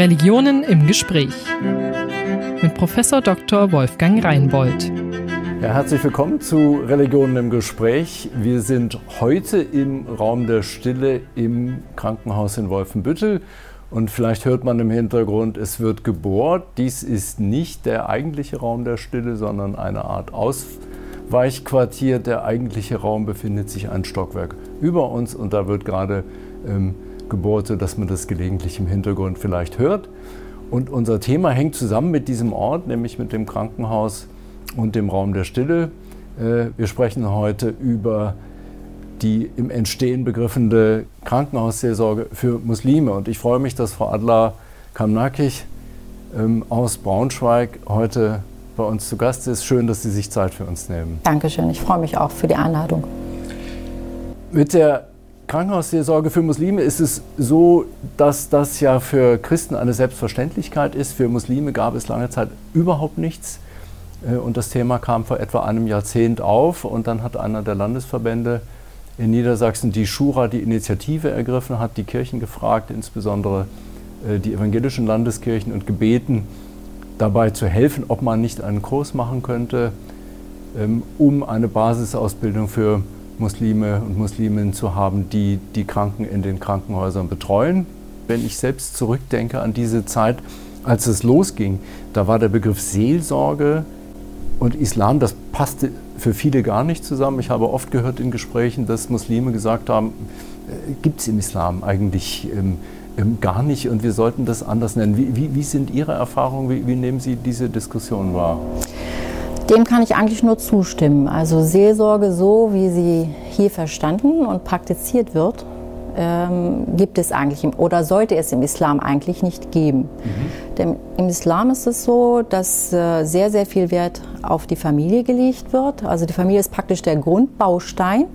Religionen im Gespräch mit Professor Dr. Wolfgang Reinbold. Ja, herzlich willkommen zu Religionen im Gespräch. Wir sind heute im Raum der Stille im Krankenhaus in Wolfenbüttel. Und vielleicht hört man im Hintergrund, es wird gebohrt. Dies ist nicht der eigentliche Raum der Stille, sondern eine Art Ausweichquartier. Der eigentliche Raum befindet sich ein Stockwerk über uns und da wird gerade ähm, gebohrt, sodass man das gelegentlich im Hintergrund vielleicht hört. Und unser Thema hängt zusammen mit diesem Ort, nämlich mit dem Krankenhaus und dem Raum der Stille. Äh, wir sprechen heute über die im Entstehen begriffene Krankenhausseelsorge für Muslime. Und ich freue mich, dass Frau Adler Kamnakich ähm, aus Braunschweig heute bei uns zu Gast ist. Schön, dass Sie sich Zeit für uns nehmen. Dankeschön, ich freue mich auch für die Einladung. Mit der Krankenhausseelsorge für Muslime ist es so, dass das ja für Christen eine Selbstverständlichkeit ist. Für Muslime gab es lange Zeit überhaupt nichts. Äh, und das Thema kam vor etwa einem Jahrzehnt auf und dann hat einer der Landesverbände in Niedersachsen die Schura die Initiative ergriffen, hat die Kirchen gefragt, insbesondere äh, die evangelischen Landeskirchen und gebeten, dabei zu helfen, ob man nicht einen Kurs machen könnte, ähm, um eine Basisausbildung für Muslime und Musliminnen zu haben, die die Kranken in den Krankenhäusern betreuen. Wenn ich selbst zurückdenke an diese Zeit, als es losging, da war der Begriff Seelsorge und Islam, das passte für viele gar nicht zusammen. Ich habe oft gehört in Gesprächen, dass Muslime gesagt haben, äh, gibt es im Islam eigentlich ähm, ähm, gar nicht und wir sollten das anders nennen. Wie, wie, wie sind Ihre Erfahrungen? Wie, wie, nehmen Sie diese Diskussion wahr? Dem kann ich eigentlich nur zustimmen. Also Seelsorge so, wie sie hier verstanden und praktiziert wird, ähm, gibt es eigentlich im, oder sollte es im Islam eigentlich nicht geben. Mhm. Denn im Islam ist es so, dass äh, sehr, sehr viel Wert auf die Familie gelegt wird. Also die Familie ist praktisch der Grundbaustein.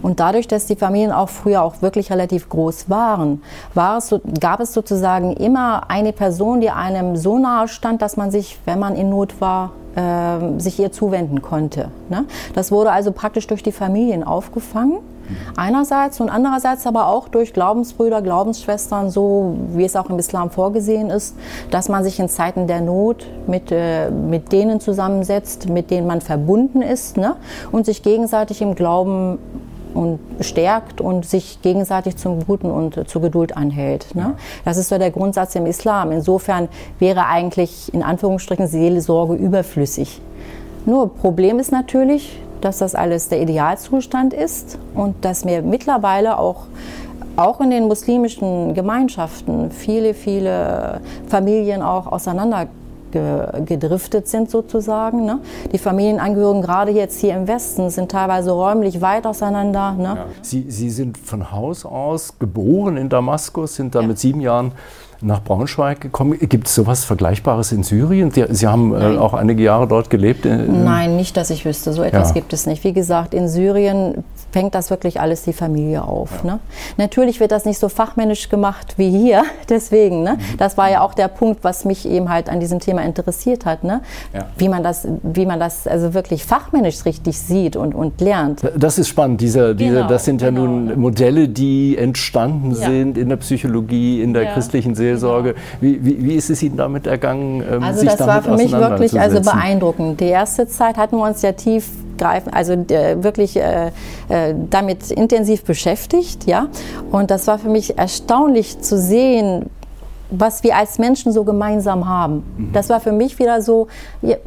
Und dadurch, dass die Familien auch früher auch wirklich relativ groß waren, war es, gab es sozusagen immer eine Person, die einem so nahe stand, dass man sich, wenn man in Not war, äh, sich ihr zuwenden konnte. Ne? Das wurde also praktisch durch die Familien aufgefangen. Einerseits und andererseits aber auch durch Glaubensbrüder, Glaubensschwestern, so wie es auch im Islam vorgesehen ist, dass man sich in Zeiten der Not mit, äh, mit denen zusammensetzt, mit denen man verbunden ist ne? und sich gegenseitig im Glauben und stärkt und sich gegenseitig zum Guten und zur Geduld anhält. Ne? Ja. Das ist so der Grundsatz im Islam. Insofern wäre eigentlich in Anführungsstrichen Seelsorge überflüssig. Nur Problem ist natürlich, dass das alles der Idealzustand ist und dass mir mittlerweile auch auch in den muslimischen Gemeinschaften viele, viele Familien auch auseinander gedriftet sind sozusagen. Ne? Die Familienangehörigen, gerade jetzt hier im Westen, sind teilweise räumlich weit auseinander. Ne? Ja. Sie, Sie sind von Haus aus geboren in Damaskus, sind da ja. mit sieben Jahren nach Braunschweig gekommen. Gibt es sowas Vergleichbares in Syrien? Sie, Sie haben äh, auch einige Jahre dort gelebt. Nein, nicht, dass ich wüsste. So etwas ja. gibt es nicht. Wie gesagt, in Syrien fängt das wirklich alles die Familie auf. Ja. Ne? Natürlich wird das nicht so fachmännisch gemacht wie hier. Deswegen, ne? Mhm. das war ja auch der Punkt, was mich eben halt an diesem Thema interessiert hat. Ne? Ja. Wie man das, wie man das also wirklich fachmännisch richtig sieht und, und lernt. Das ist spannend. Diese, diese, genau, das sind ja genau. nun Modelle, die entstanden sind in der Psychologie, in der christlichen Seele Seelsorge. Genau. Wie, wie, wie, ist es Ihnen damit ergangen? Ähm, also das war für mich wirklich also beeindruckend. Die erste Zeit hatten wir uns ja tiefgreifend, also äh, wirklich äh, äh, damit intensiv beschäftigt, ja. Und das war für mich erstaunlich zu sehen, was wir als Menschen so gemeinsam haben. Mhm. Das war für mich wieder so, wir,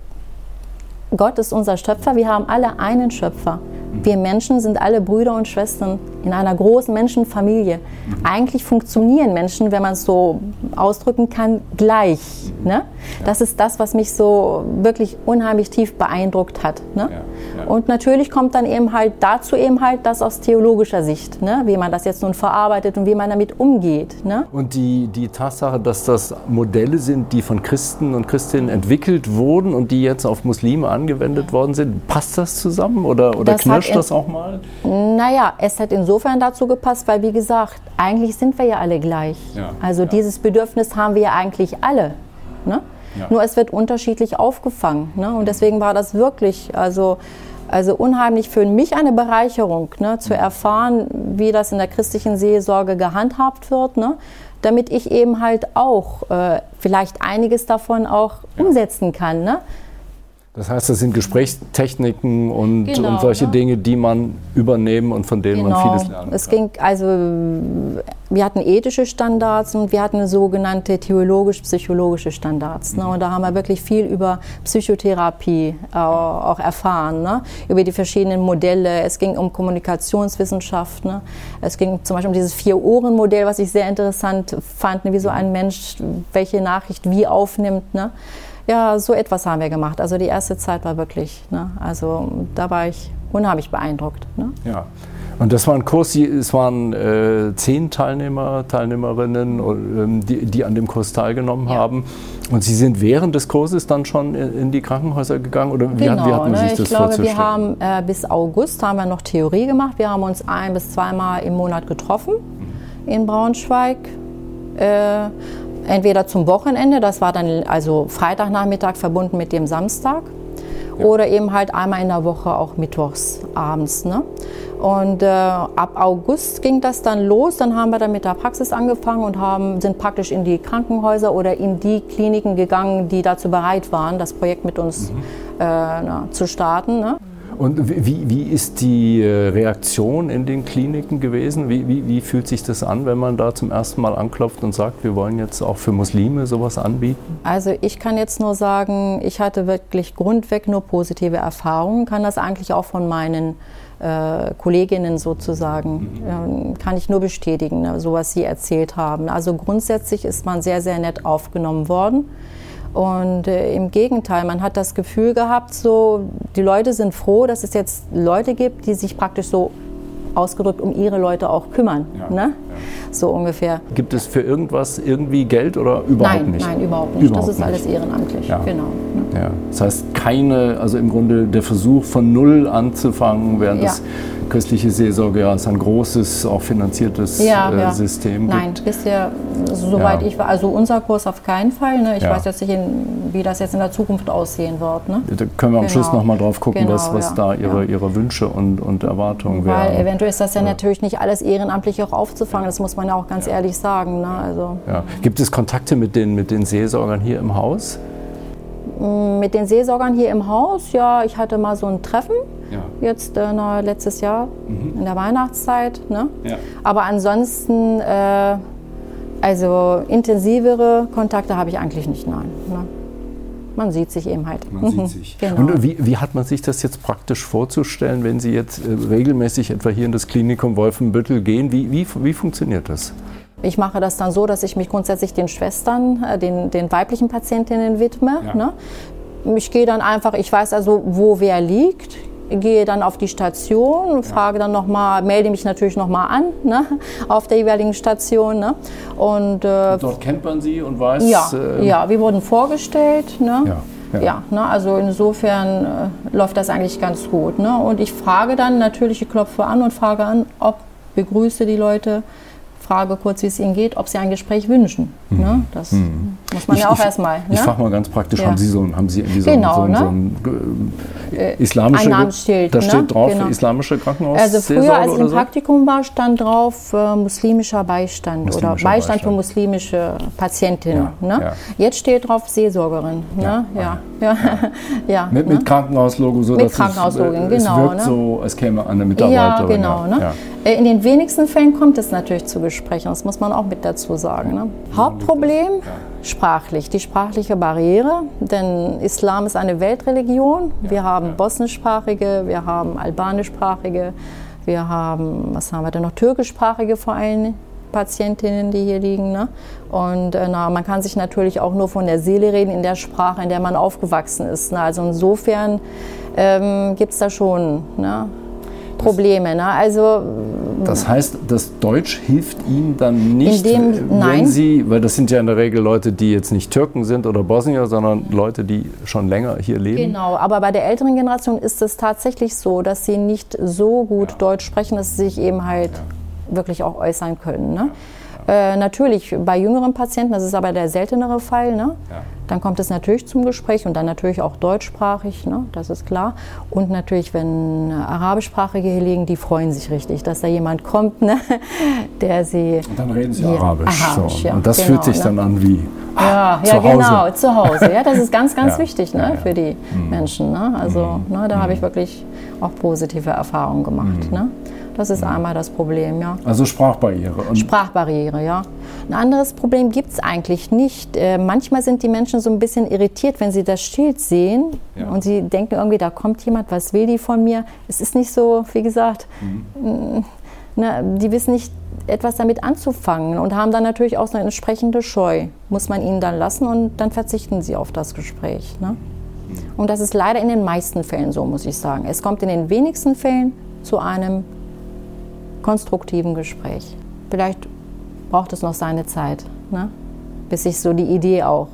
Gott ist unser Schöpfer, wir haben alle einen Schöpfer. Wir Menschen sind alle Brüder und Schwestern in einer großen Menschenfamilie. Eigentlich funktionieren Menschen, wenn man es so ausdrücken kann, gleich. Ne? Das ist das, was mich so wirklich unheimlich tief beeindruckt hat. Ne? Und natürlich kommt dann eben halt dazu eben halt das aus theologischer Sicht, ne? wie man das jetzt nun verarbeitet und wie man damit umgeht. Ne? Und die, die Tatsache, dass das Modelle sind, die von Christen und Christinnen entwickelt wurden und die jetzt auf Muslime angewendet worden sind, passt das zusammen oder, oder das knirscht das auch mal? Naja, es hat insofern dazu gepasst, weil wie gesagt, eigentlich sind wir ja alle gleich. Ja, also ja. dieses Bedürfnis haben wir ja eigentlich alle. Ne? Ja. Nur es wird unterschiedlich aufgefangen. Ne? Und deswegen war das wirklich, also Also unheimlich für mich eine Bereicherung, ne, zu erfahren, wie das in der christlichen Seelsorge gehandhabt wird, ne, damit ich eben halt auch äh, vielleicht einiges davon auch umsetzen kann. Ne? Das heißt, das sind Gesprächstechniken und, Genau, und solche ne? Dinge, die man übernehmen und von denen man vieles lernen Genau. Es kann. ging also, wir hatten ethische Standards und wir hatten sogenannte theologisch-psychologische Standards. Ne? Und da haben wir wirklich viel über Psychotherapie äh, auch erfahren, ne? über die verschiedenen Modelle. Es ging um Kommunikationswissenschaft. Ne? Es ging zum Beispiel um dieses Vier-Ohren-Modell, was ich sehr interessant fand, ne? wie so ein Mensch welche Nachricht wie aufnimmt. Ne? Ja, so etwas haben wir gemacht. Also die erste Zeit war wirklich, ne? also da war ich unheimlich beeindruckt. Ne? Ja. Und das war ein Kurs, die- es waren äh, zehn Teilnehmer, Teilnehmerinnen, ähm, die, die an dem Kurs teilgenommen Ja. haben. Und Sie sind während des Kurses dann schon in, die Krankenhäuser gegangen? Oder wie, hat, wie hat man ne? sich ich das glaube, vorzustellen? wir haben äh, bis August haben wir noch Theorie gemacht. Wir haben uns ein bis zweimal im Monat getroffen in Braunschweig. Äh, entweder zum Wochenende, das war dann also Freitagnachmittag verbunden mit dem Samstag. Oder eben halt einmal in der Woche auch mittwochs abends. Ne? Und äh, ab August ging das dann los. Dann haben wir dann mit der Praxis angefangen und haben, sind praktisch in die Krankenhäuser oder in die Kliniken gegangen, die dazu bereit waren, das Projekt mit uns Mhm. äh, na, zu starten. Ne? Und wie, wie ist die äh, Reaktion in den Kliniken gewesen? Wie, wie, wie fühlt sich das an, wenn man da zum ersten Mal anklopft und sagt, wir wollen jetzt auch für Muslime sowas anbieten? Also ich kann jetzt nur sagen, ich hatte wirklich grundweg nur positive Erfahrungen, kann das eigentlich auch von meinen äh, Kolleginnen sozusagen, ähm, kann ich nur bestätigen, ne, so was sie erzählt haben. Also grundsätzlich ist man sehr, sehr nett aufgenommen worden. Und äh, im Gegenteil, man hat das Gefühl gehabt, so die Leute sind froh, dass es jetzt Leute gibt, die sich praktisch so ausgedrückt um ihre Leute auch kümmern. Ja, Ne? So ungefähr. Gibt es für irgendwas irgendwie Geld oder überhaupt nein, nicht? nein, überhaupt nicht. Überhaupt das ist nicht. alles ehrenamtlich. Ja. Genau. Ne? Ja, das heißt, keine, also im Grunde der Versuch von Null anzufangen, während Ja. Christliche Seelsorge ja ist ein großes, auch finanziertes ja, äh, ja. System Nein, bisher, soweit ich war, also unser Kurs auf keinen Fall. Ne? Ich weiß jetzt nicht, wie das jetzt in der Zukunft aussehen wird. Ne? Da können wir am Genau. Schluss nochmal drauf gucken, Genau, was, was da ihre, ihre Wünsche und, und Erwartungen Weil wären. eventuell ist das ja, natürlich nicht alles ehrenamtlich auch aufzufangen, das muss man ja auch ganz ehrlich sagen. Ne? Also. Gibt es Kontakte mit den, mit den Seelsorgern hier im Haus? mit den Seelsorgern hier im Haus, ja, ich hatte mal so ein Treffen, Ja. jetzt äh, na, letztes Jahr in der Weihnachtszeit. Ne? Ja. Aber ansonsten, äh, also intensivere Kontakte habe ich eigentlich nicht, nein. Ne? Man sieht sich eben halt. Man Mhm, sieht sich. Genau. Und wie, wie hat man sich das jetzt praktisch vorzustellen, wenn Sie jetzt äh, regelmäßig etwa hier in das Klinikum Wolfenbüttel gehen? Wie, wie, wie funktioniert das? Ich mache das dann so, dass ich mich grundsätzlich den Schwestern, äh, den, den weiblichen Patientinnen widme. Ja. Ne? Ich gehe dann einfach, ich weiß also, wo wer liegt, gehe dann auf die Station, frage dann noch mal, melde mich natürlich noch mal an ne? auf der jeweiligen Station. Ne? Und äh, Dort kennt man Sie und weiß. ja, äh, ja, wir wurden vorgestellt. Ne? Ja, ja. Ja, ne? also insofern äh, läuft das eigentlich ganz gut. Ne? Und ich frage dann natürlich, ich klopfe an und frage an, ob begrüße die Leute, frage kurz, wie es ihnen geht, ob sie ein Gespräch wünschen. Ne? Das muss man ja auch erstmal. Ne? Mhm. Ich frage mal ganz praktisch, Ja. haben Sie so ein, haben Sie irgendwie so, Genau, so, ne? so ein äh, islamische, ein Namensschild, da ne? steht drauf Genau. islamische Krankenhaus Also früher, als ich im? Praktikum war, stand drauf äh, muslimischer Beistand oder Muslimischer Beistand für Beistand. muslimische Patientinnen. Ja, ne? ja. Jetzt steht drauf Seelsorgerin. Ja, Ne? Ja, ja, ja. Mit, mit Krankenhauslogo, so Mit dass Krankenhauslogo, es, äh, genau, es wirkt so, als käme Mitarbeiterin. genau. Ne? Ja. Äh, In den wenigsten Fällen kommt es natürlich zu Gesprächen, das muss man auch mit dazu sagen. Ne? Hauptproblem? Sprachlich, die sprachliche Barriere, denn Islam ist eine Weltreligion. Wir haben bosnischsprachige, wir haben albanischsprachige, wir haben, was haben wir denn noch, türkischsprachige vor allem Patientinnen, die hier liegen. Ne? Und äh, na, man kann sich natürlich auch nur von der Seele reden in der Sprache, in der man aufgewachsen ist. Ne? Also insofern ähm, gibt es da schon ne? Probleme. Ne? Also Das heißt, das Deutsch hilft Ihnen dann nicht, dem- wenn nein. Sie, weil das sind ja in der Regel Leute, die jetzt nicht Türken sind oder Bosnier, sondern Leute, die schon länger hier leben. Genau, aber bei der älteren Generation ist es tatsächlich so, dass sie nicht so gut Deutsch sprechen, dass sie sich eben halt wirklich auch äußern können. Ne? Äh, natürlich bei jüngeren Patienten, das ist aber der seltenere Fall. Ne? Ja. Dann kommt es natürlich zum Gespräch und dann natürlich auch deutschsprachig, ne? das ist klar. Und natürlich, wenn arabischsprachige hier liegen, die freuen sich richtig, dass da jemand kommt, ne? der sie. Und dann reden sie Arabisch. Arabisch so. ja, und das genau, fühlt sich ne? dann an wie. Ja, ah, ja genau, zu Hause. Ja, das ist ganz, ganz ja. wichtig ne, für die mhm. Menschen. Ne? Also mhm. ne, da mhm. habe ich wirklich auch positive Erfahrungen gemacht. Mhm. Ne? Das ist einmal das Problem, ja. Also Sprachbarriere. Und Sprachbarriere, ja. Ein anderes Problem gibt es eigentlich nicht. Äh, manchmal sind die Menschen so ein bisschen irritiert, wenn sie das Schild sehen ja. und sie denken irgendwie, da kommt jemand, was will die von mir? Es ist nicht so, wie gesagt, mhm. na, die wissen nicht etwas damit anzufangen und haben dann natürlich auch so eine entsprechende Scheu. Muss man ihnen dann lassen und dann verzichten sie auf das Gespräch. Ne? Mhm. Und das ist leider in den meisten Fällen so, muss ich sagen. Es kommt in den wenigsten Fällen zu einem konstruktiven Gespräch. Vielleicht braucht es noch seine Zeit, ne? bis sich so die Idee auch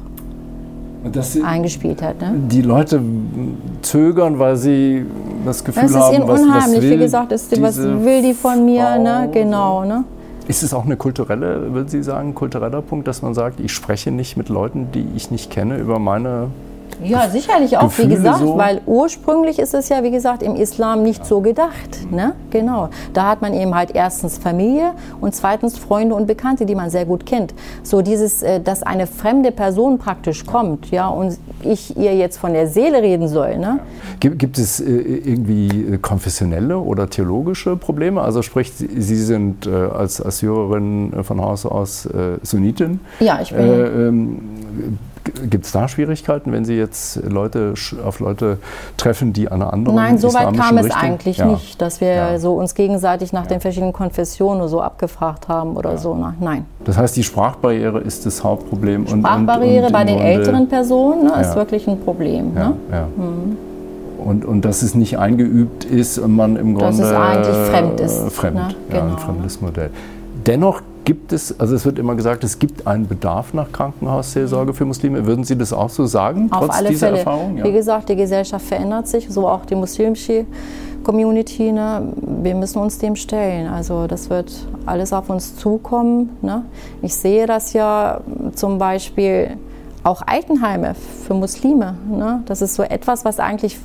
eingespielt hat. Ne? Die Leute zögern, weil sie das Gefühl haben, das ist ihnen unheimlich. Was Wie gesagt, ist, was will die von mir? Ne? Genau. Ne? Ist es auch eine kulturelle, will Sie sagen, kultureller Punkt, dass man sagt, ich spreche nicht mit Leuten, die ich nicht kenne, über meine ja, sicherlich auch, Gefühle wie gesagt, so. weil ursprünglich ist es ja, wie gesagt, im Islam nicht ja. so gedacht. Ne? Genau. Da hat man eben halt erstens Familie und zweitens Freunde und Bekannte, die man sehr gut kennt. So dieses, äh, dass eine fremde Person praktisch kommt, ja, und ich ihr jetzt von der Seele reden soll. Ne? Gibt, gibt es äh, irgendwie äh, konfessionelle oder theologische Probleme? Also sprich, Sie sind als Assyrerin von Haus aus Sunnitin. Ja, ich bin. Äh, ähm, Gibt es da Schwierigkeiten, wenn Sie jetzt Leute auf Leute treffen, die an einer anderen Nein, so weit kam es eigentlich ja. nicht, dass wir ja. so uns gegenseitig nach ja. den verschiedenen Konfessionen so abgefragt haben oder so. Nein. Das heißt, die Sprachbarriere ist das Hauptproblem. Sprachbarriere und, und bei den Grunde, älteren Personen ne, ist wirklich ein Problem. Ne? Mhm. Und, und dass es nicht eingeübt ist und man im Grunde. Dass es eigentlich fremd ist. Fremd, ne? genau, ein fremdes Modell. Dennoch Gibt es, also es wird immer gesagt, es gibt einen Bedarf nach Krankenhausseelsorge für Muslime. Würden Sie das auch so sagen, Auf trotz alle dieser Fälle. Erfahrung? Ja. Wie gesagt, die Gesellschaft verändert sich, so auch die muslimische Community. Ne? Wir müssen uns dem stellen. Also das wird alles auf uns zukommen. Ne? Ich sehe das ja zum Beispiel auch Altenheime für Muslime. Ne? Das ist so etwas, was eigentlich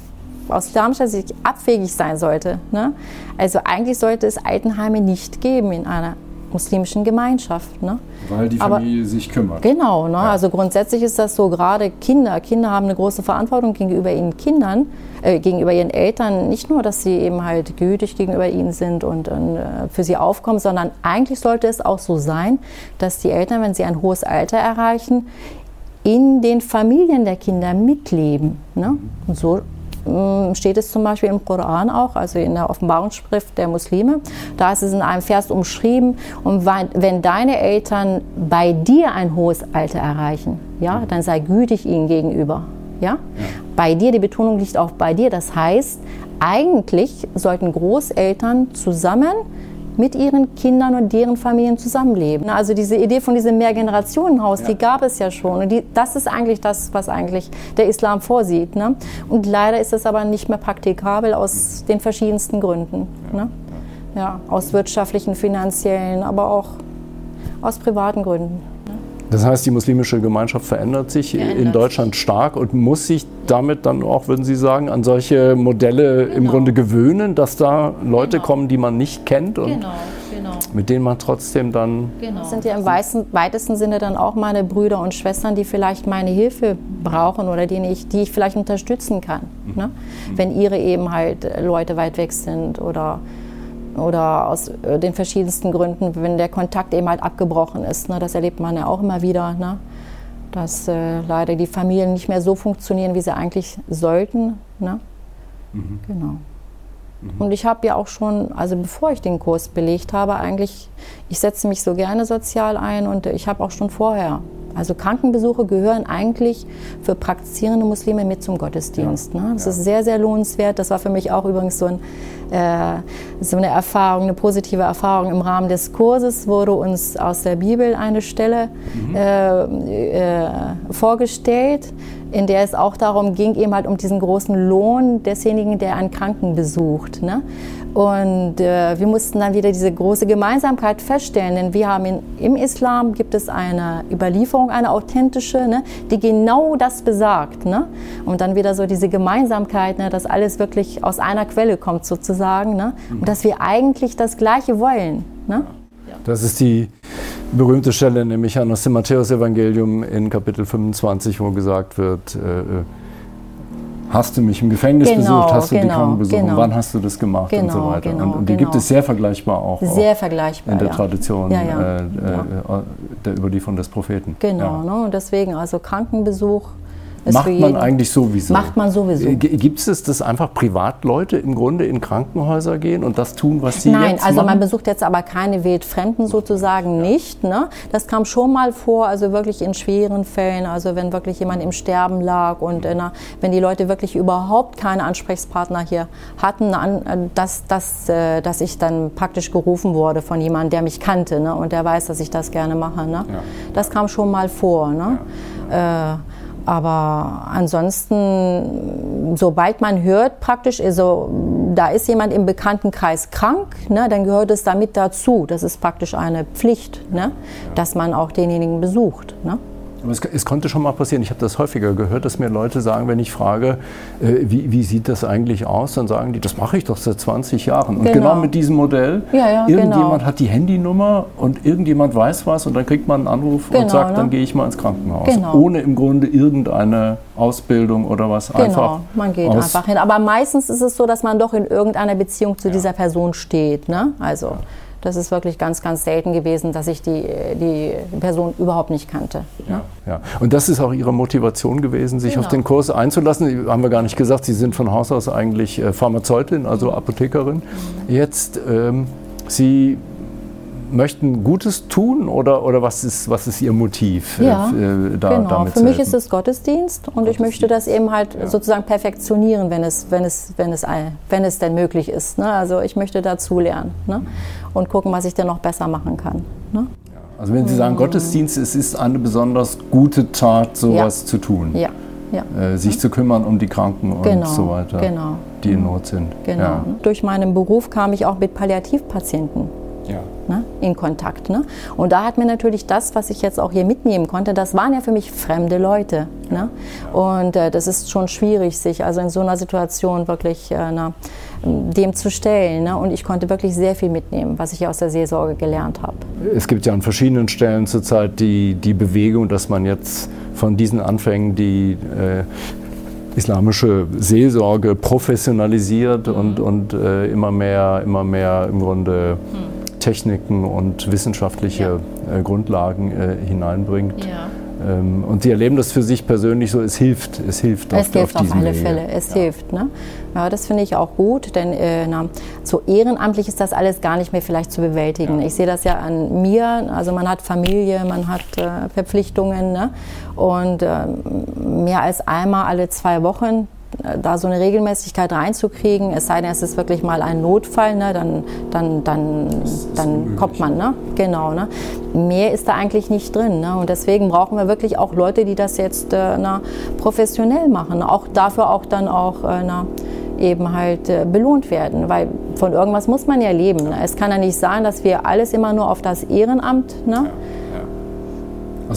aus islamischer Sicht abwegig sein sollte. Ne? Also eigentlich sollte es Altenheime nicht geben in einer muslimischen Gemeinschaft. Ne? Weil die Familie Aber, sich kümmert. Genau, ne? Ja. also grundsätzlich ist das so, gerade Kinder, Kinder haben eine große Verantwortung gegenüber ihren Kindern, äh, gegenüber ihren Eltern. Nicht nur, dass sie eben halt gütig gegenüber ihnen sind und, und äh, für sie aufkommen, sondern eigentlich sollte es auch so sein, dass die Eltern, wenn sie ein hohes Alter erreichen, in den Familien der Kinder mitleben. Ne? Und so steht es zum Beispiel im Koran auch, also in der Offenbarungsschrift der Muslime. Da ist es in einem Vers umschrieben, und wenn deine Eltern bei dir ein hohes Alter erreichen, ja, dann sei gütig ihnen gegenüber. Ja? ja? Bei dir, die Betonung liegt auch bei dir. Das heißt, eigentlich sollten Großeltern zusammen mit ihren Kindern und deren Familien zusammenleben. Also diese Idee von diesem Mehrgenerationenhaus, ja. die gab es ja schon. Und die, das ist eigentlich das, was eigentlich der Islam vorsieht. Ne? Und leider ist es aber nicht mehr praktikabel aus den verschiedensten Gründen. Ne? Ja, aus wirtschaftlichen, finanziellen, aber auch aus privaten Gründen. Das heißt, die muslimische Gemeinschaft verändert sich verändert in Deutschland stark und muss sich damit dann auch, würden Sie sagen, an solche Modelle genau. im Grunde gewöhnen, dass da Leute genau. kommen, die man nicht kennt und genau. Genau. mit denen man trotzdem dann. Genau. Das sind ja im weitesten Sinne dann auch meine Brüder und Schwestern, die vielleicht meine Hilfe brauchen oder die ich, die ich vielleicht unterstützen kann. Mhm. Ne? Wenn ihre eben halt Leute weit weg sind oder oder aus äh, den verschiedensten Gründen, wenn der Kontakt eben halt abgebrochen ist. Ne, das erlebt man ja auch immer wieder, ne, dass äh, leider die Familien nicht mehr so funktionieren, wie sie eigentlich sollten. Ne? Mhm. Genau. Mhm. Und ich habe ja auch schon, also bevor ich den Kurs belegt habe, eigentlich, ich setze mich so gerne sozial ein und ich habe auch schon vorher also Krankenbesuche gehören eigentlich für praktizierende Muslime mit zum Gottesdienst. Ne? Das ja. ist sehr, sehr lohnenswert. Das war für mich auch übrigens so, ein, äh, so, eine Erfahrung, eine positive Erfahrung. Im Rahmen des Kurses wurde uns aus der Bibel eine Stelle mhm. äh, äh, vorgestellt, in der es auch darum ging, eben halt um diesen großen Lohn desjenigen, der einen Kranken besucht. Ne? Und äh, wir mussten dann wieder diese große Gemeinsamkeit feststellen, denn wir haben in, im Islam gibt es eine Überlieferung, eine authentische, ne, die genau das besagt. Ne? Und dann wieder so diese Gemeinsamkeit, ne, dass alles wirklich aus einer Quelle kommt sozusagen ne? und dass wir eigentlich das Gleiche wollen. Ne? Das ist die berühmte Stelle, nämlich an das Matthäus-Evangelium in Kapitel 25, wo gesagt wird, äh, äh, hast du mich im Gefängnis genau, besucht, hast du genau, die Kranken besucht, genau. wann hast du das gemacht genau, und so weiter. Genau, und, und, die gibt es sehr vergleichbar auch, sehr vergleichbar, in der ja. Tradition ja, ja. Äh, äh, der Überlieferung des Propheten. Genau, ne? und deswegen also Krankenbesuch macht man eigentlich sowieso. Macht man sowieso. Äh, gibt es, dass einfach Privatleute im Grunde in Krankenhäuser gehen und das tun, was sie Nein, jetzt also machen? man besucht jetzt aber keine Wildfremden sozusagen ja. nicht. Ne? Das kam schon mal vor, also wirklich in schweren Fällen, also wenn wirklich jemand im Sterben lag und äh, wenn die Leute wirklich überhaupt keine Ansprechpartner hier hatten, äh, dass, dass, äh, dass ich dann praktisch gerufen wurde von jemandem, der mich kannte ne? und der weiß, dass ich das gerne mache. Ne? Ja. Das kam schon mal vor. Ne? Ja. Äh, aber ansonsten, sobald man hört, praktisch, also da ist jemand im Bekanntenkreis krank, ne, dann gehört es damit dazu. Das ist praktisch eine Pflicht, ne, dass man auch denjenigen besucht. Ne. Aber es, es, konnte schon mal passieren, ich habe das häufiger gehört, dass mir Leute sagen, wenn ich frage, äh, wie, wie, sieht das eigentlich aus, dann sagen die, das mache ich doch seit 20 Jahren. Und genau, genau mit diesem Modell, ja, ja, irgendjemand genau. hat die Handynummer und irgendjemand weiß was und dann kriegt man einen Anruf genau, und sagt, ne? dann gehe ich mal ins Krankenhaus. Genau. Ohne im Grunde irgendeine Ausbildung oder was genau, einfach. man geht einfach hin. Aber meistens ist es so, dass man doch in irgendeiner Beziehung zu ja. dieser Person steht. Ne? Also. Das ist wirklich ganz, ganz selten gewesen, dass ich die, die Person überhaupt nicht kannte. Ja, ja. Und das ist auch Ihre Motivation gewesen, sich genau. auf den Kurs einzulassen. Haben wir gar nicht gesagt, Sie sind von Haus aus eigentlich äh, Pharmazeutin, also mhm. Apothekerin. Mhm. Jetzt, ähm, Sie möchten Gutes tun oder, oder was, ist, was ist Ihr Motiv? Äh, ja, äh, da, genau. Für mich ist es Gottesdienst und Gottesdienst. ich möchte das eben halt ja. sozusagen perfektionieren, wenn es, wenn es, wenn es, wenn es denn möglich ist. Ne? Also ich möchte dazulernen ne? und gucken, was ich denn noch besser machen kann. Ne? Also wenn Sie sagen mhm. Gottesdienst, es ist eine besonders gute Tat, sowas ja. zu tun. Ja. Ja. Äh, sich zu kümmern um die Kranken und genau, so weiter, genau. die in Not sind. Genau. Durch meinen Beruf kam ich auch mit Palliativpatienten ja. ne, in Kontakt. Ne? Und da hat mir natürlich das, was ich jetzt auch hier mitnehmen konnte, das waren ja für mich fremde Leute. Ne? Und äh, das ist schon schwierig, sich also in so einer Situation wirklich äh, na, dem zu stellen. Ne? Und ich konnte wirklich sehr viel mitnehmen, was ich aus der Seelsorge gelernt habe. Es gibt ja an verschiedenen Stellen zurzeit die, die Bewegung, dass man jetzt von diesen Anfängen die äh, islamische Seelsorge professionalisiert mhm. und, und äh, immer mehr, immer mehr im Grunde mhm Techniken und wissenschaftliche ja. Äh, Grundlagen äh, hineinbringt. Ja. Ähm, und sie erleben das für sich persönlich so, es hilft, es hilft es auf, hilft auf, auf alle Wege. Fälle, es ja. hilft. Ne? Ja, das finde ich auch gut, denn äh, na, so ehrenamtlich ist das alles gar nicht mehr vielleicht zu bewältigen. Ich sehe das ja an mir, also man hat Familie, man hat äh, Verpflichtungen ne? und äh, mehr als einmal alle zwei Wochen da so eine Regelmäßigkeit reinzukriegen, es sei denn, es ist wirklich mal ein Notfall, ne, dann, dann, dann, dann kommt man. Ne? Genau. Ne? Mehr ist da eigentlich nicht drin. Ne? Und deswegen brauchen wir wirklich auch Leute, die das jetzt äh, na, professionell machen. Auch dafür auch dann auch äh, na, eben halt äh, belohnt werden. Weil von irgendwas muss man ja leben. Ne? Es kann ja nicht sein, dass wir alles immer nur auf das Ehrenamt. Ne? Ja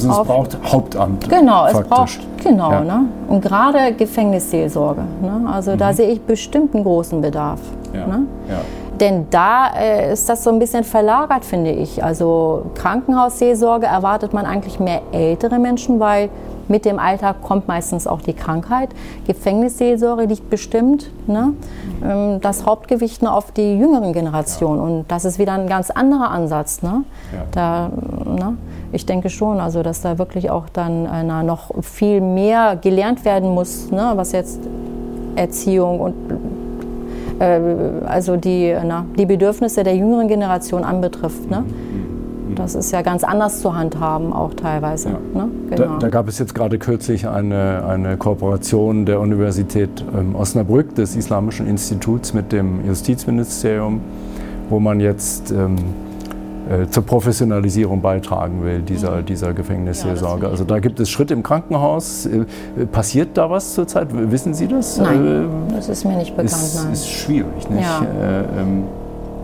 also es braucht Hauptamt. Genau, faktisch. es braucht, genau. Ja. Ne? Und gerade Gefängnisseelsorge. Ne? Also mhm. da sehe ich bestimmt einen großen Bedarf. Ja. Ne? Ja. Denn da äh, ist das so ein bisschen verlagert, finde ich. Also Krankenhausseelsorge erwartet man eigentlich mehr ältere Menschen, weil mit dem Alter kommt meistens auch die Krankheit. Gefängnisseelsorge liegt bestimmt ne, ähm, das Hauptgewicht nur auf die jüngeren Generationen. Und das ist wieder ein ganz anderer Ansatz. Ne? Ja. Da, ne? Ich denke schon, also dass da wirklich auch dann äh, na, noch viel mehr gelernt werden muss, ne, was jetzt Erziehung und äh, also die, na, die Bedürfnisse der jüngeren Generation anbetrifft. Ne? Das ist ja ganz anders zu handhaben, auch teilweise. Ja. Ne? Genau. Da, da, gab es jetzt gerade kürzlich eine, eine Kooperation der Universität ähm, Osnabrück, des Islamischen Instituts, mit dem Justizministerium, wo man jetzt ähm, äh, zur Professionalisierung beitragen will, dieser, mhm. dieser Gefängnisseelsorge. Ja, also da gibt es Schritte im Krankenhaus. Äh, passiert da was zurzeit? Wissen Sie das? Nein, äh, das ist mir nicht bekannt. Ist, nein. ist schwierig, nicht? Ja. Äh, ähm,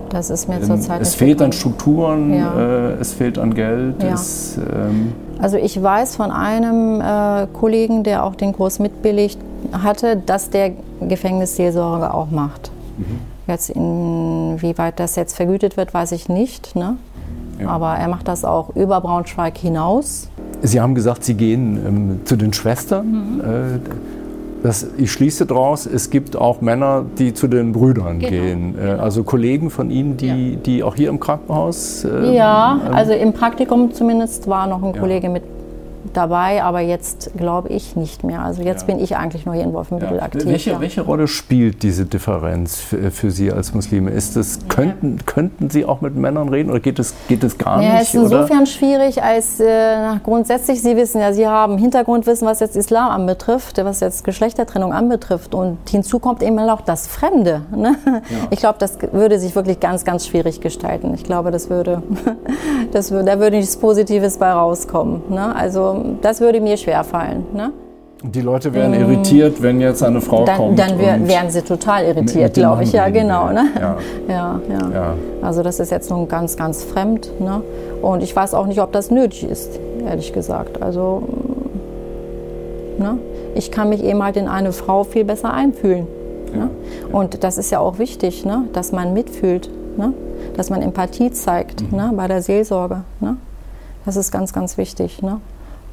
das ist mir zurzeit ähm, Es fehlt bekannt. an Strukturen, ja. äh, es fehlt an Geld. Es, ähm also ich weiß von einem äh, Kollegen, der auch den Kurs mitbilligt hatte, dass der Gefängnisseelsorge auch macht. Mhm. Jetzt inwieweit das jetzt vergütet wird, weiß ich nicht. Ne? Ja. Aber er macht das auch über Braunschweig hinaus. Sie haben gesagt, Sie gehen ähm, zu den Schwestern. Mhm. Äh, das, ich schließe daraus, es gibt auch Männer, die zu den Brüdern genau. gehen. Äh, also Kollegen von Ihnen, die, ja. die auch hier im Krankenhaus. Äh, ja, ähm, also im Praktikum zumindest war noch ein. Kollege mit dabei, aber jetzt glaube ich nicht mehr. Also jetzt ja. bin ich eigentlich nur hier in Wolfenbüttel ja. aktiv. Welche, ja. welche Rolle spielt diese Differenz für, für, Sie als Muslime? Ist das, könnten, könnten Sie auch mit Männern reden oder geht es, geht es gar ja, nicht? Es ist insofern oder? schwierig, als äh, grundsätzlich, Sie wissen ja, Sie haben Hintergrundwissen, was jetzt Islam anbetrifft, was jetzt Geschlechtertrennung anbetrifft. Und hinzu kommt eben auch das Fremde. Ne? Ich glaube, das würde sich wirklich ganz, ganz schwierig gestalten. Ich glaube, das würde, das würde da würde nichts Positives bei rauskommen. Ne? Also das würde mir schwer fallen. Ne? Die Leute wären ähm, irritiert, wenn jetzt eine Frau dann, kommt. Dann wär, wären sie total irritiert, glaube ich. Ja, genau. Ne? Ja. Ja, ja. ja, Also das ist jetzt nun ganz, ganz fremd. Ne? Und ich weiß auch nicht, ob das nötig ist, ehrlich gesagt. Also ne? ich kann mich eben halt in eine Frau viel besser einfühlen. Ne? Und das ist ja auch wichtig, ne? dass man mitfühlt, ne? dass man Empathie zeigt mhm. ne? bei der Seelsorge. Ne? Das ist ganz, ganz wichtig. Ne?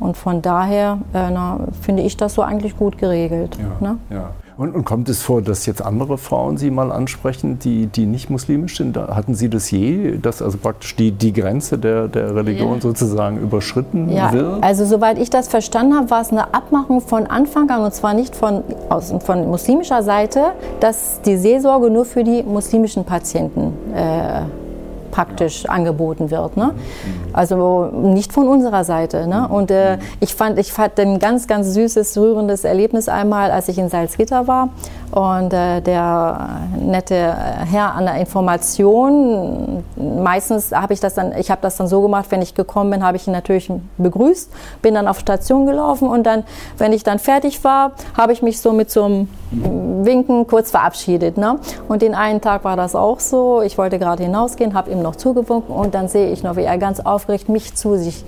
Und von daher äh, na, finde ich das so eigentlich gut geregelt. Ja, ne? ja. Und, und, kommt es vor, dass jetzt andere Frauen Sie mal ansprechen, die, die nicht muslimisch sind? Hatten Sie das je, dass also praktisch die, die Grenze der, der Religion ja. sozusagen überschritten ja, wird? Also soweit ich das verstanden habe, war es eine Abmachung von Anfang an, und zwar nicht von, aus, von muslimischer Seite, dass die Seelsorge nur für die muslimischen Patienten äh, praktisch angeboten wird. Ne? Also nicht von unserer Seite. Ne? Und äh, ich fand, ich fand ein ganz, ganz süßes, rührendes Erlebnis einmal, als ich in Salzgitter war. Und äh, der nette Herr an der Information, meistens habe ich das dann, ich habe das dann so gemacht, wenn ich gekommen bin, habe ich ihn natürlich begrüßt, bin dann auf Station gelaufen und dann, wenn ich dann fertig war, habe ich mich so mit so einem Winken kurz verabschiedet. Ne? Und den einen Tag war das auch so. Ich wollte gerade hinausgehen, habe ihm noch zugewunken und dann sehe ich noch, wie er ganz aufgeregt mich zu sich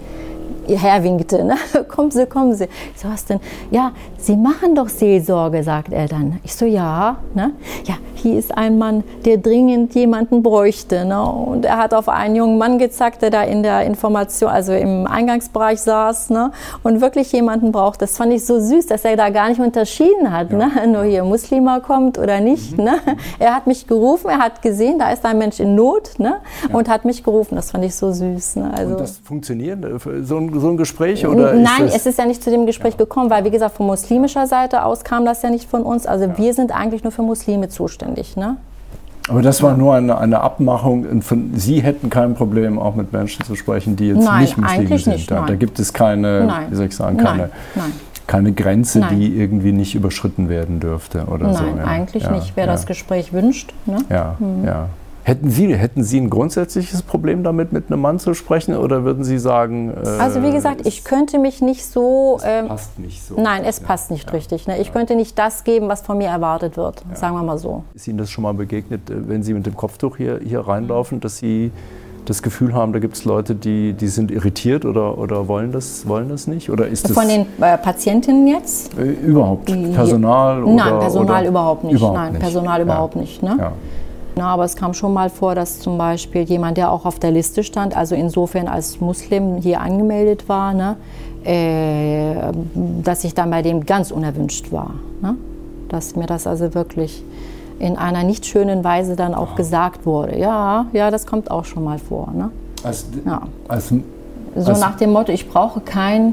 herwinkte. Ne? Kommen Sie, kommen Sie. Ich so, was denn? Ja, Sie machen doch Seelsorge, sagt er dann. Ich so, ja. Ne? Ja, hier ist ein Mann, der dringend jemanden bräuchte. Ne? Und er hat auf einen jungen Mann gezeigt, der da in der Information, also im Eingangsbereich saß ne? und wirklich jemanden braucht. Das fand ich so süß, dass er da gar nicht unterschieden hat, ja. ne? nur hier Muslima kommt oder nicht. Mhm. Ne? Er hat mich gerufen, er hat gesehen, da ist ein Mensch in Not ne? Ja. und hat mich gerufen. Das fand ich so süß. Ne? Also und das funktioniert, so ein, so ein Gespräch? Oder Nein, ist es ist ja nicht zu dem Gespräch ja. gekommen, weil wie gesagt, von muslimischer Seite aus kam das ja nicht von uns. Also wir sind eigentlich nur für Muslime zuständig. Ne? Aber das war nur eine, eine Abmachung. Von, Sie hätten kein Problem, auch mit Menschen zu sprechen, die jetzt nein, nicht Muslime sind. Nicht, da, da, gibt es keine, nein. wie soll ich sagen, keine, nein, keine Grenze, die irgendwie nicht überschritten werden dürfte oder nein, so. Nein, ja. eigentlich ja, nicht. Wer ja. das Gespräch wünscht. Ne? Ja, mhm. ja. Hätten Sie, hätten Sie ein grundsätzliches Problem damit, mit einem Mann zu sprechen oder würden Sie sagen. Äh, also, wie gesagt, ich könnte mich nicht so. Es ähm, passt nicht so. Nein, es ja, passt nicht ja, richtig. Ne? Ich ja. könnte nicht das geben, was von mir erwartet wird, sagen wir mal so. Ist Ihnen das schon mal begegnet, äh, wenn Sie mit dem Kopftuch hier, hier reinlaufen, dass Sie das Gefühl haben, da gibt es Leute, die, die sind irritiert oder, oder wollen, das, wollen das nicht? Oder ist Von den äh, Patientinnen jetzt? Äh, überhaupt. Personal? Oder, Nein, Personal oder? überhaupt nicht. Überhaupt Nein, nicht. Personal überhaupt nicht. Ne? Na, aber es kam schon mal vor, dass zum Beispiel jemand, der auch auf der Liste stand, also insofern als Muslim hier angemeldet war, ne, äh, dass ich dann bei dem ganz unerwünscht war. Ne? Dass mir das also wirklich in einer nicht schönen Weise dann auch gesagt wurde. Ja, ja, das kommt auch schon mal vor. Ne? Als, ja. als, so nach dem Motto, ich brauche keinen,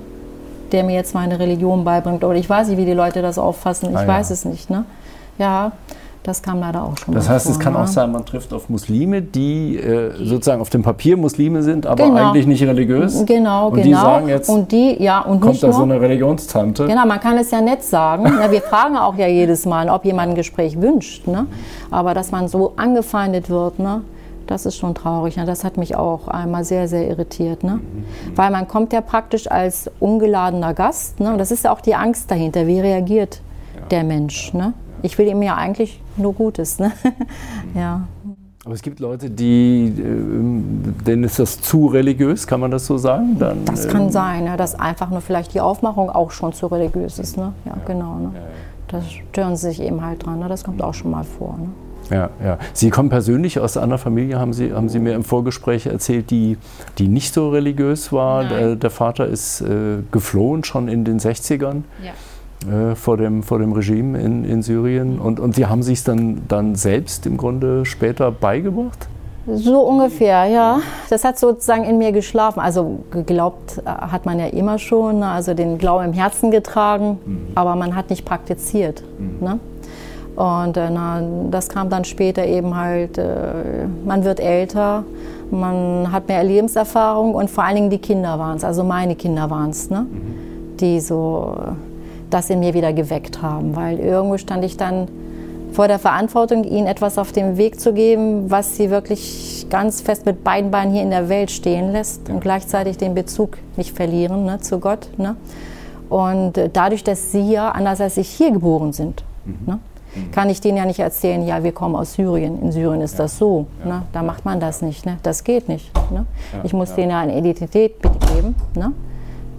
der mir jetzt meine Religion beibringt. Oder ich weiß nicht, wie die Leute das auffassen. Ich ah, weiß ja. es nicht. Ne? Ja, das kam leider auch schon. Das heißt, vor, es kann ja. auch sein, man trifft auf Muslime, die äh, sozusagen auf dem Papier Muslime sind, aber genau. eigentlich nicht religiös. Genau, und genau. Die sagen jetzt, und die, ja, und kommt da nur, so eine Religionstante. Genau, man kann es ja nett sagen. Na, wir fragen auch ja jedes Mal, ob jemand ein Gespräch wünscht. Ne? Aber dass man so angefeindet wird, ne? Das ist schon traurig. Ne? Das hat mich auch einmal sehr, sehr irritiert. Ne? Weil man kommt ja praktisch als ungeladener Gast. Ne? Und das ist ja auch die Angst dahinter. Wie reagiert der Mensch? Ne? Ich will ihm ja eigentlich nur Gutes. Ne? ja. Aber es gibt Leute, die, äh, denen ist das zu religiös, kann man das so sagen? Dann, das kann äh, sein, ja, dass einfach nur vielleicht die Aufmachung auch schon zu religiös ist. Ne? Ja, ja. genau. Ne? Da stören sie sich eben halt dran. Ne? Das kommt auch schon mal vor. Ne? Ja, ja. Sie kommen persönlich aus einer Familie, haben Sie, haben Sie mir im Vorgespräch erzählt, die, die nicht so religiös war. Der, der, Vater ist äh, geflohen schon in den 60ern. Ja. Äh, vor, dem, vor dem Regime in, in Syrien. Und, und Sie haben sich dann, dann selbst im Grunde später beigebracht? So ungefähr, ja. Das hat sozusagen in mir geschlafen. Also geglaubt äh, hat man ja immer schon, ne? also den Glauben im Herzen getragen, mhm. aber man hat nicht praktiziert. Mhm. Ne? Und äh, na, das kam dann später eben halt, äh, man wird älter, man hat mehr Lebenserfahrung und vor allen Dingen die Kinder waren es, also meine Kinder waren es, ne? Mhm. die so das in mir wieder geweckt haben. Weil irgendwo stand ich dann vor der Verantwortung, ihnen etwas auf den Weg zu geben, was sie wirklich ganz fest mit beiden Beinen hier in der Welt stehen lässt und gleichzeitig den Bezug nicht verlieren ne, zu Gott. Ne? Und äh, dadurch, dass sie ja, anders als ich, hier geboren sind, mhm. ne, mhm. kann ich denen ja nicht erzählen, ja, wir kommen aus Syrien. In Syrien ist ja. das so. Ja. Ne? Da macht man das nicht. Ne? Das geht nicht. Ne? Ja. Ich muss denen ja eine Identität mitgeben. Ne?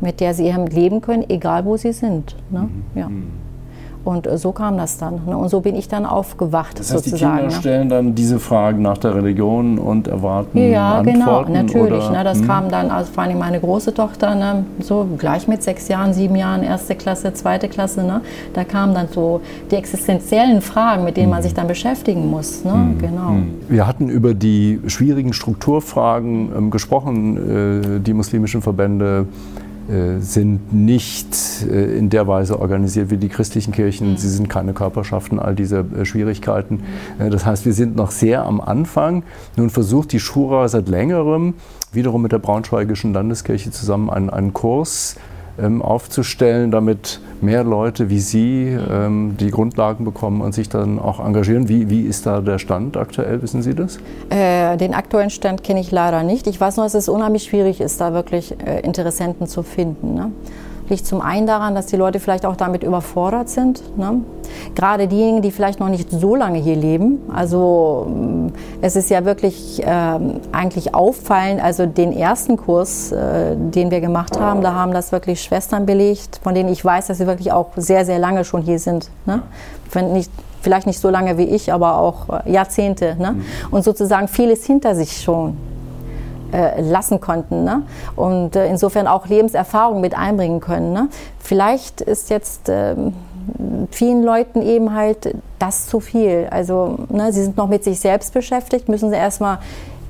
Mit der sie leben können, egal wo sie sind. Ne? Mhm. Ja. Mhm. Und äh, so kam das dann. Ne? Und so bin ich dann aufgewacht. Das heißt, sozusagen, die Kinder ne? stellen dann diese Fragen nach der Religion und erwarten ja, genau, Antworten? Ja, genau, natürlich. Ne? Das hm? kam dann, also vor allem meine große Tochter, ne? so gleich mit sechs Jahren, sieben Jahren, erste Klasse, zweite Klasse. Ne? Da kamen dann so die existenziellen Fragen, mit denen man sich dann beschäftigen muss. Genau. Wir hatten über die schwierigen Strukturfragen ähm, gesprochen, äh, die muslimischen Verbände sind nicht äh, in der Weise organisiert wie die christlichen Kirchen. Mhm. Sie sind keine Körperschaften, all diese äh, Schwierigkeiten. Das heißt, wir sind noch sehr am Anfang. Nun versucht die Schura seit längerem, wiederum mit der Braunschweigischen Landeskirche zusammen, einen, einen Kurs aufzustellen, damit mehr Leute wie Sie ähm, die Grundlagen bekommen und sich dann auch engagieren. Wie, wie ist da der Stand aktuell? Wissen Sie das? Äh, den aktuellen Stand kenne ich leider nicht. Ich weiß nur, dass es unheimlich schwierig ist, da wirklich äh, Interessenten zu finden. Ne? Liegt zum einen daran, dass die Leute vielleicht auch damit überfordert sind. Ne? Gerade diejenigen, die vielleicht noch nicht so lange hier leben. Also mm, es ist ja wirklich äh, eigentlich auffallend. Also den ersten Kurs, äh, den wir gemacht haben, da haben das wirklich Schwestern belegt, von denen ich weiß, dass sie wirklich auch sehr, sehr lange schon hier sind. Ne? Wenn nicht, vielleicht nicht so lange wie ich, aber auch äh, Jahrzehnte. Ne? Mhm. Und sozusagen vieles hinter sich schon äh, lassen konnten ne? und äh, insofern auch Lebenserfahrung mit einbringen können. Ne? Vielleicht ist jetzt äh, vielen Leuten eben halt das zu viel. Also ne, sie sind noch mit sich selbst beschäftigt, müssen sie erstmal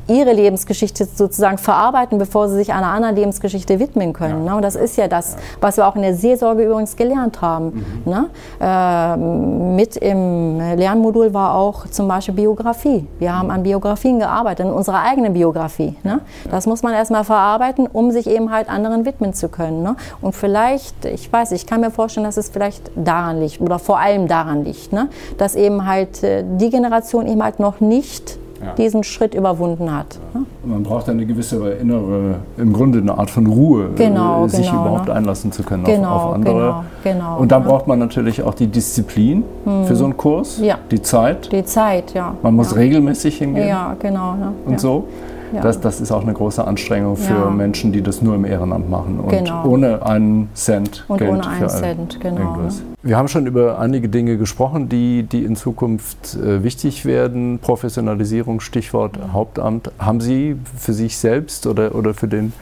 ihre Lebensgeschichte sozusagen verarbeiten, bevor sie sich einer anderen Lebensgeschichte widmen können. Ja. Ne? Und das ist ja das, was wir auch in der Seelsorge übrigens gelernt haben. Mhm. Ne? Äh, mit im Lernmodul war auch zum Beispiel Biografie. Wir haben an Biografien gearbeitet, in unserer eigenen Biografie. Ne? Das muss man erstmal verarbeiten, um sich eben halt anderen widmen zu können. Ne? Und vielleicht, ich weiß, ich kann mir vorstellen, dass es vielleicht daran liegt oder vor allem daran liegt, ne? dass eben halt äh, die Generation eben halt noch nicht ja. diesen Schritt überwunden hat. Ja. Man braucht eine gewisse innere, im Grunde eine Art von Ruhe, genau, äh, sich genau, überhaupt ne? einlassen zu können genau, auf, auf, andere. Genau, genau, Und dann ne? braucht man natürlich auch die Disziplin hm. für so einen Kurs, ja. die Zeit. Die Zeit, ja. Man muss regelmäßig hingehen. Ja, genau. Ne? Und so. Ja. Das, das ist auch eine große Anstrengung für ja. Menschen, die das nur im Ehrenamt machen und genau. ohne einen Cent und Geld ohne einen Cent, genau. Irgendwas. Wir haben schon über einige Dinge gesprochen, die, die in Zukunft äh, wichtig werden. Professionalisierung, Stichwort mhm. Hauptamt. Haben Sie für sich selbst oder, oder für den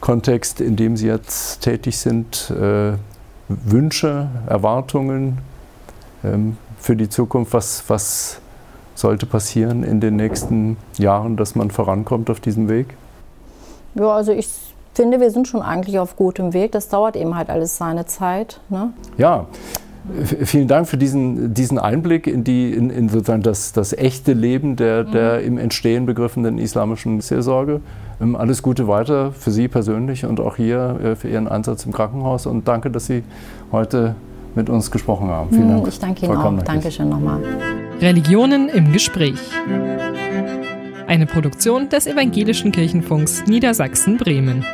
Kontext, in dem Sie jetzt tätig sind, äh, Wünsche, Erwartungen ähm, für die Zukunft? Was, was sollte passieren in den nächsten Jahren, dass man vorankommt auf diesem Weg? Ja, also ich finde, wir sind schon eigentlich auf gutem Weg. Das dauert eben halt alles seine Zeit. Ne? Ja. Vielen Dank für diesen, diesen Einblick in, die, in, in sozusagen das, das echte Leben der, mhm. der im Entstehen begriffenen islamischen Seelsorge. Ähm, alles Gute weiter für Sie persönlich und auch hier äh, für Ihren Einsatz im Krankenhaus. Und danke, dass Sie heute mit uns gesprochen haben. Vielen hm, Dank. Ich danke Ihnen auch. Dankeschön nochmal. Religionen im Gespräch. Eine Produktion des Evangelischen Kirchenfunks Niedersachsen-Bremen.